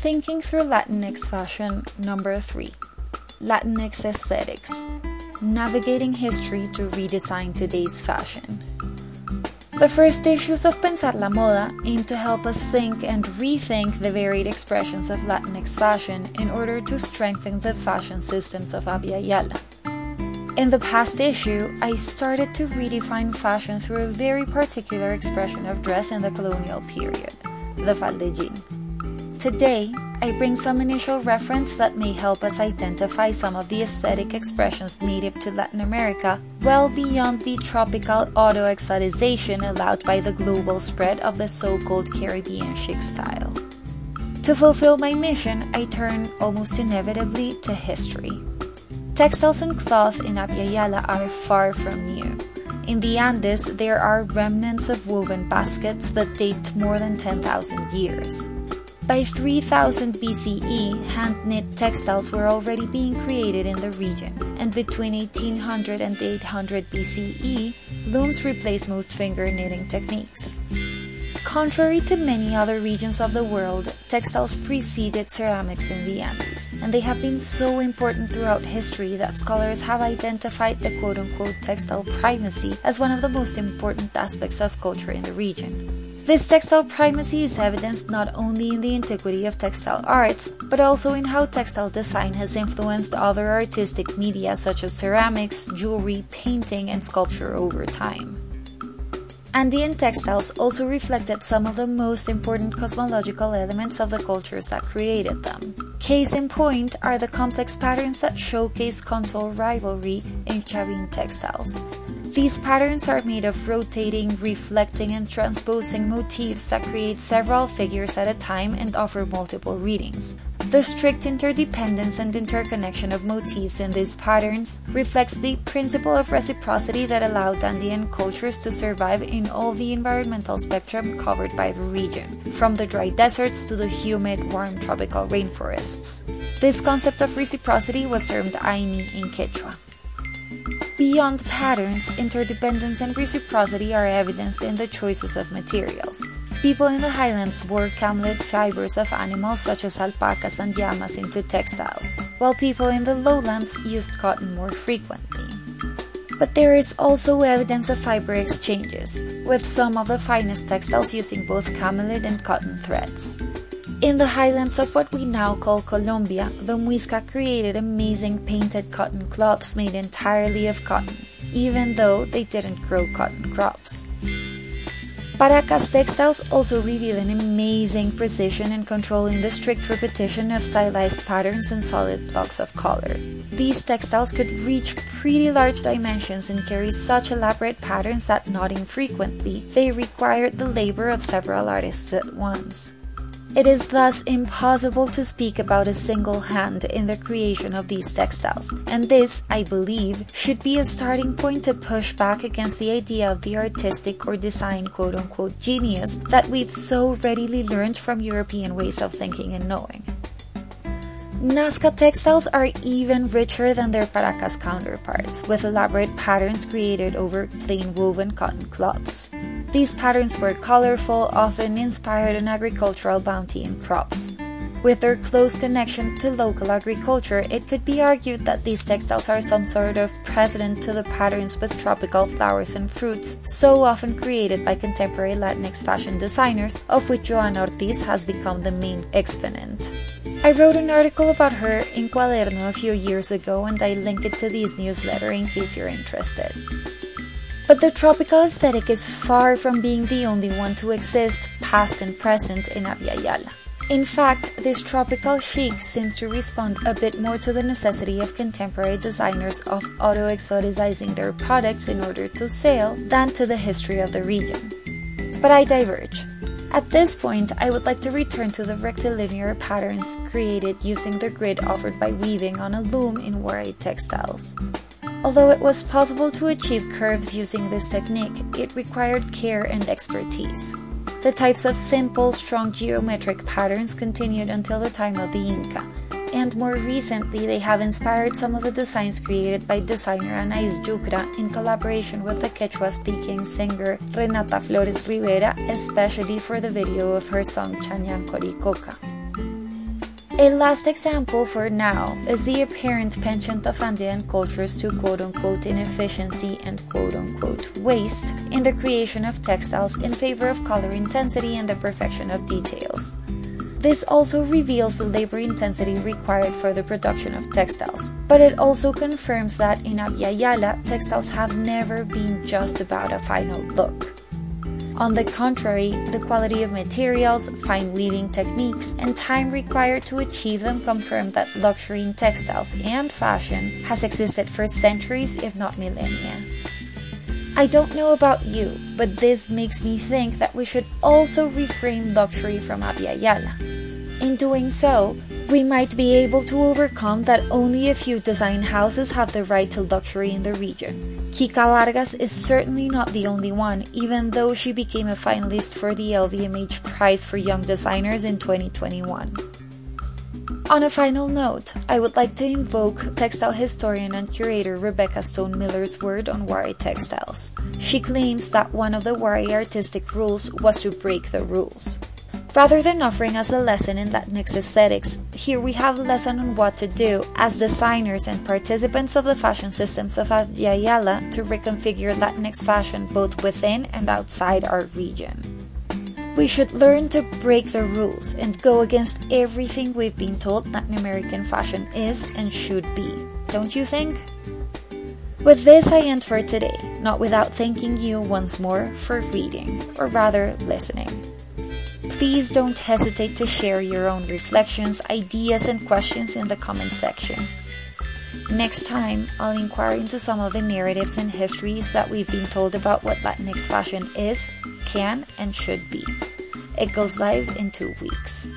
Thinking Through Latinx Fashion number 3 Latinx Aesthetics Navigating History to Redesign Today's Fashion. The first issues of Pensar la Moda aim to help us think and rethink the varied expressions of Latinx fashion in order to strengthen the fashion systems of Abya Yala. In the past issue, I started to redefine fashion through a very particular expression of dress in the colonial period, the faldellín. Today, I bring some initial reference that may help us identify some of the aesthetic expressions native to Latin America well beyond the tropical auto-exotization allowed by the global spread of the so-called Caribbean chic style. To fulfill my mission, I turn almost inevitably to history. Textiles and cloth in Abya are far from new. In the Andes, there are remnants of woven baskets that date more than 10,000 years. By 3000 BCE, hand knit textiles were already being created in the region, and between 1800 and 800 BCE, looms replaced most finger knitting techniques. Contrary to many other regions of the world, textiles preceded ceramics in the Andes, and they have been so important throughout history that scholars have identified the quote unquote textile primacy as one of the most important aspects of culture in the region. This textile primacy is evidenced not only in the antiquity of textile arts, but also in how textile design has influenced other artistic media such as ceramics, jewelry, painting, and sculpture over time. Andean textiles also reflected some of the most important cosmological elements of the cultures that created them. Case in point are the complex patterns that showcase cultural rivalry in Chavin textiles, these patterns are made of rotating, reflecting, and transposing motifs that create several figures at a time and offer multiple readings. The strict interdependence and interconnection of motifs in these patterns reflects the principle of reciprocity that allowed Andean cultures to survive in all the environmental spectrum covered by the region, from the dry deserts to the humid, warm tropical rainforests. This concept of reciprocity was termed Ayni in Quechua. Beyond patterns, interdependence and reciprocity are evidenced in the choices of materials. People in the highlands wore camelid fibers of animals such as alpacas and llamas into textiles, while people in the lowlands used cotton more frequently. But there is also evidence of fiber exchanges, with some of the finest textiles using both camelid and cotton threads. In the highlands of what we now call Colombia, the Muisca created amazing painted cotton cloths made entirely of cotton, even though they didn't grow cotton crops. Paracas textiles also reveal an amazing precision in controlling the strict repetition of stylized patterns and solid blocks of color. These textiles could reach pretty large dimensions and carry such elaborate patterns that not infrequently they required the labor of several artists at once. It is thus impossible to speak about a single hand in the creation of these textiles, and this, I believe, should be a starting point to push back against the idea of the artistic or design quote unquote genius that we've so readily learned from European ways of thinking and knowing. Nazca textiles are even richer than their Paracas counterparts, with elaborate patterns created over plain woven cotton cloths. These patterns were colorful, often inspired in agricultural bounty and crops. With their close connection to local agriculture, it could be argued that these textiles are some sort of precedent to the patterns with tropical flowers and fruits so often created by contemporary Latinx fashion designers, of which Johanna Ortiz has become the main exponent. I wrote an article about her in Cuaderno a few years ago and I link it to this newsletter in case you're interested. But the tropical aesthetic is far from being the only one to exist, past and present, in Abya Yala. In fact, this tropical chic seems to respond a bit more to the necessity of contemporary designers of auto-exoticizing their products in order to sell than to the history of the region. But I diverge. At this point, I would like to return to the rectilinear patterns created using the grid offered by weaving on a loom in Wari textiles. Although it was possible to achieve curves using this technique, it required care and expertise. The types of simple, strong geometric patterns continued until the time of the Inca, and more recently they have inspired some of the designs created by designer Anais Yucra in collaboration with the Quechua-speaking singer Renata Flores Rivera, especially for the video of her song Chanyan Coricoca. A last example for now is the apparent penchant of Andean cultures to quote unquote inefficiency and quote unquote waste in the creation of textiles in favor of color intensity and the perfection of details. This also reveals the labor intensity required for the production of textiles, but it also confirms that in Abya Yala, textiles have never been just about a final look. On the contrary, the quality of materials, fine weaving techniques, and time required to achieve them confirm that luxury in textiles and fashion has existed for centuries, if not millennia. I don't know about you, but this makes me think that we should also reframe luxury from Abya Yala. In doing so, we might be able to overcome that only a few design houses have the right to luxury in the region. Kika Vargas is certainly not the only one, even though she became a finalist for the LVMH Prize for Young Designers in 2021. On a final note, I would like to invoke textile historian and curator Rebecca Stone Miller's word on Wari textiles. She claims that one of the Wari artistic rules was to break the rules. Rather than offering us a lesson in Latinx aesthetics, here we have a lesson on what to do as designers and participants of the fashion systems of Abya to reconfigure Latinx fashion both within and outside our region. We should learn to break the rules and go against everything we've been told Latin American fashion is and should be, don't you think? With this, I end for today, not without thanking you once more for reading, or rather listening. Please don't hesitate to share your own reflections, ideas, and questions in the comment section. Next time, I'll inquire into some of the narratives and histories that we've been told about what Latinx fashion is, can, and should be. It goes live in two weeks.